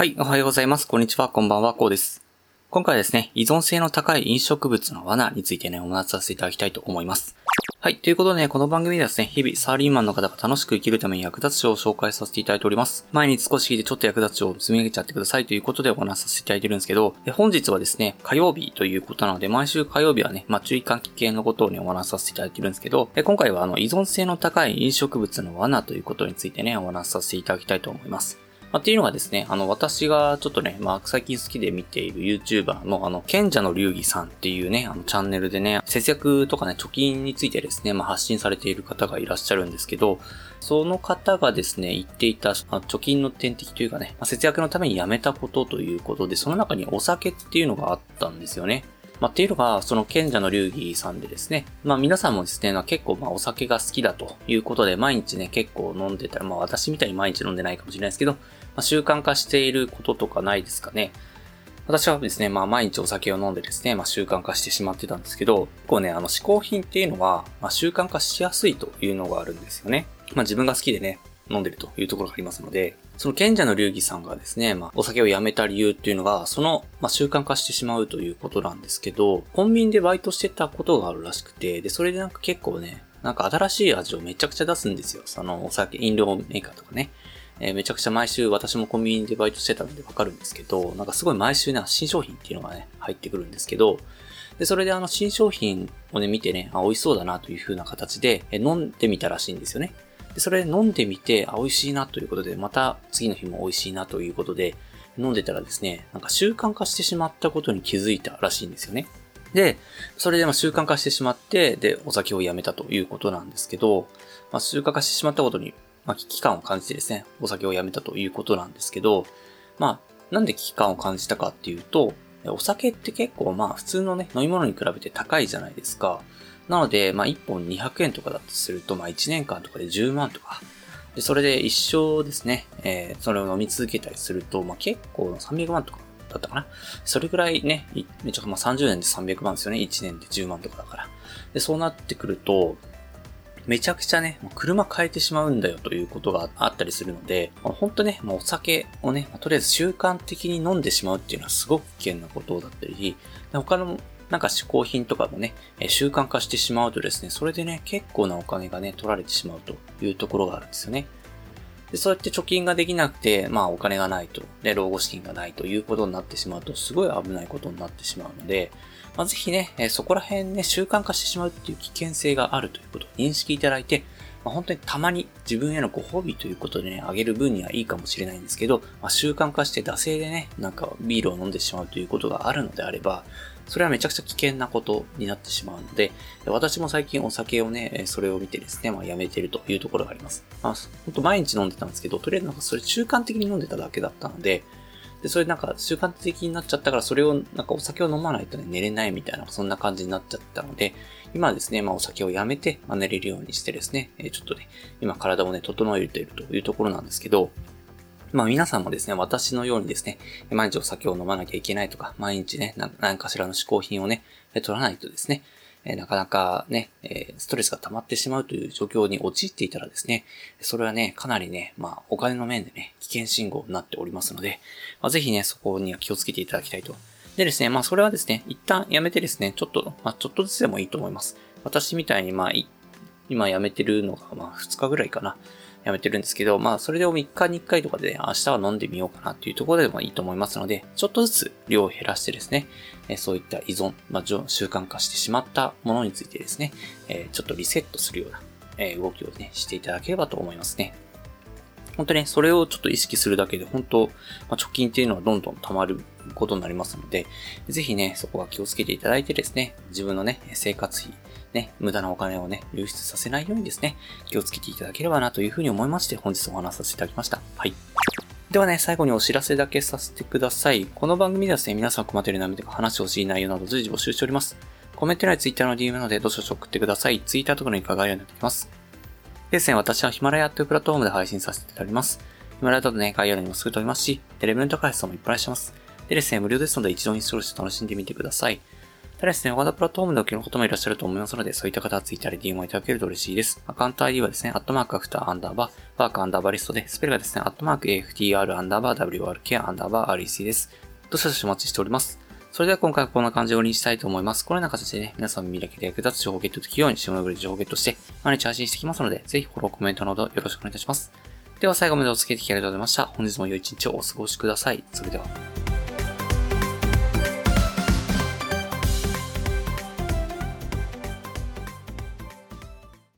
はい、おはようございます。こんにちは、こんばんは、こうです。今回はですね、依存性の高い飲食物の罠についてね、お話しさせていただきたいと思います。はい、ということでね、この番組ではですね、日々サラリーマンの方が楽しく生きるために役立つ書を紹介させていただいております。前に少し聞いてちょっと役立つ書を積み上げちゃってくださいということでお話しさせていただいてるんですけど、本日はですね、火曜日ということなので、毎週火曜日はね、まあ、注意喚起系のことをね、お話しさせていただいてるんですけど、今回はあの、依存性の高い飲食物の罠ということについてね、お話しさせていただきたいと思います。まあ、っていうのがですね、あの、私がちょっとね、まあ、最近好きで見ている YouTuber の、あの、賢者の流儀さんっていうね、あの、チャンネルでね、節約とかね、貯金についてですね、まあ、発信されている方がいらっしゃるんですけど、その方がですね、言っていた、貯金の天敵というかね、まあ、節約のためにやめたことということで、その中にお酒っていうのがあったんですよね。まあ、っていうのが、その賢者の流儀さんでですね、まあ皆さんもですね、まあ、結構まあお酒が好きだということで、毎日ね、結構飲んでたら、まあ私みたいに毎日飲んでないかもしれないですけど、まあ、習慣化していることとかないですかね。私はですね、まあ毎日お酒を飲んでですね、まあ習慣化してしまってたんですけど、結構ね、あの嗜好品っていうのは、まあ習慣化しやすいというのがあるんですよね。まあ自分が好きでね、飲んでるというところがありますので、その賢者の流儀さんがですね、まあ、お酒をやめた理由っていうのが、その、まあ、習慣化してしまうということなんですけど、コンビニでバイトしてたことがあるらしくて、で、それでなんか結構ね、なんか新しい味をめちゃくちゃ出すんですよ。そのお酒、飲料メーカーとかね。えーめちゃくちゃ毎週私もコンビニでバイトしてたのでわかるんですけど、なんかすごい毎週ね、新商品っていうのがね、入ってくるんですけど、で、それであの新商品をね、見てね、あ、美味しそうだなという風な形で、え飲んでみたらしいんですよね。で、それ飲んでみて、あ、美味しいなということで、また次の日も美味しいなということで、飲んでたらですね、なんか習慣化してしまったことに気づいたらしいんですよね。で、それでま習慣化してしまって、で、お酒をやめたということなんですけど、まあ、習慣化してしまったことに、まあ、危機感を感じてですね、お酒をやめたということなんですけど、まあ、なんで危機感を感じたかっていうと、お酒って結構まあ普通のね、飲み物に比べて高いじゃないですか。なので、まあ、1本200円とかだとすると、まあ、1年間とかで10万とか。で、それで一生ですね、えー、それを飲み続けたりすると、まあ、結構300万とかだったかな。それぐらいね、めちゃくまあ30年で300万ですよね。1年で10万とかだから。で、そうなってくると、めちゃくちゃね、もう車変えてしまうんだよということがあったりするので、まあ本当ね、もうお酒をね、まあとりあえず習慣的に飲んでしまうっていうのはすごく危険なことだったり、他のなんか嗜好品とかもね、習慣化してしまうとですね、それでね、結構なお金がね、取られてしまうというところがあるんですよね。で、そうやって貯金ができなくて、まあお金がないと、で、老後資金がないということになってしまうと、すごい危ないことになってしまうので、まあ、ぜひね、そこら辺ね、習慣化してしまうっていう危険性があるということを認識いただいて、まあ、本当にたまに自分へのご褒美ということでね、あげる分にはいいかもしれないんですけど、まあ、習慣化して惰性でね、なんかビールを飲んでしまうということがあるのであれば、それはめちゃくちゃ危険なことになってしまうので、私も最近お酒をね、それを見てですね、まあ、やめてるというところがあります。まあ、本当毎日飲んでたんですけど、とりあえずなんかそれ習慣的に飲んでただけだったので、で、それなんか習慣的になっちゃったから、それを、なんかお酒を飲まないとね、寝れないみたいな、そんな感じになっちゃったので、今ですね、まあお酒をやめて、まあ、寝れるようにしてですね、えちょっとね、今体をね、整えているというところなんですけど、まあ皆さんもですね、私のようにですね、毎日お酒を飲まなきゃいけないとか、毎日ね、何かしらの嗜好品をね、取らないとですね、えなかなかね、えストレスが溜まってしまうという状況に陥っていたらですね、それはね、かなりね、まあお金の面でね、危険信号になっておりますので、まあ、ぜひね、そこには気をつけていただきたいと。でですね、まあそれはですね、一旦やめてですね、ちょっと、まあちょっとずつでもいいと思います。私みたいに、まあ今やめてるのが、まあ2日ぐらいかな。やめてるんですけど、まあそれでも3日に1回とかで、明日は飲んでみようかなっていうところでもいいと思いますので、ちょっとずつ量を減らしてですね、えそういった依存、まあ習慣化してしまったものについてですね、えちょっとリセットするような、え動きをね、していただければと思いますね。本当ね、それをちょっと意識するだけで、本当、まあ、貯金っていうのはどんどん溜まることになりますので、ぜひね、そこは気をつけていただいてですね、自分のね、生活費、ね、無駄なお金をね、流出させないようにですね、気をつけていただければなというふうに思いまして、本日お話しさせていただきました。はい。ではね、最後にお知らせだけさせてください。この番組ではですね、皆さん困っている悩みとか話してほしい内容など随時募集しております。コメント欄や Twitter の DM なので、どしどし送ってください。Twitter とかのリンクが概要欄になってきます。でですね、私はヒマラヤというプラットフォームで配信させていただきます。ヒマラヤだとね、概要欄にもすぐ飛びますし、でレベルの高い人もいっぱいします。でですね、無料ですので一度インストールして楽しんでみてください。ただですね、他のプラットフォームでお聞きの方もいらっしゃると思いますので、そういった方はツイッターで DM をいただけると嬉しいです。アカウント ID はですね、アットマークアフターアンダーバー、ワークアンダーバーリストで、スペルがですね、アットマーク AFTR アンダーバー WRK アンダーバー REC です。どしどしお待ちしております。それでは今回はこんな感じで終わりにしたいと思います。このような形でね、皆さん耳だけで役立つ情報をゲットできるように、下のブリ情報をゲットして、毎日配信していきますので、ぜひフォロー、コメントなどよろしくお願いいたします。では最後までお付き合いいただきありがとうございました。本日も良い一日をお過ごしください。それでは。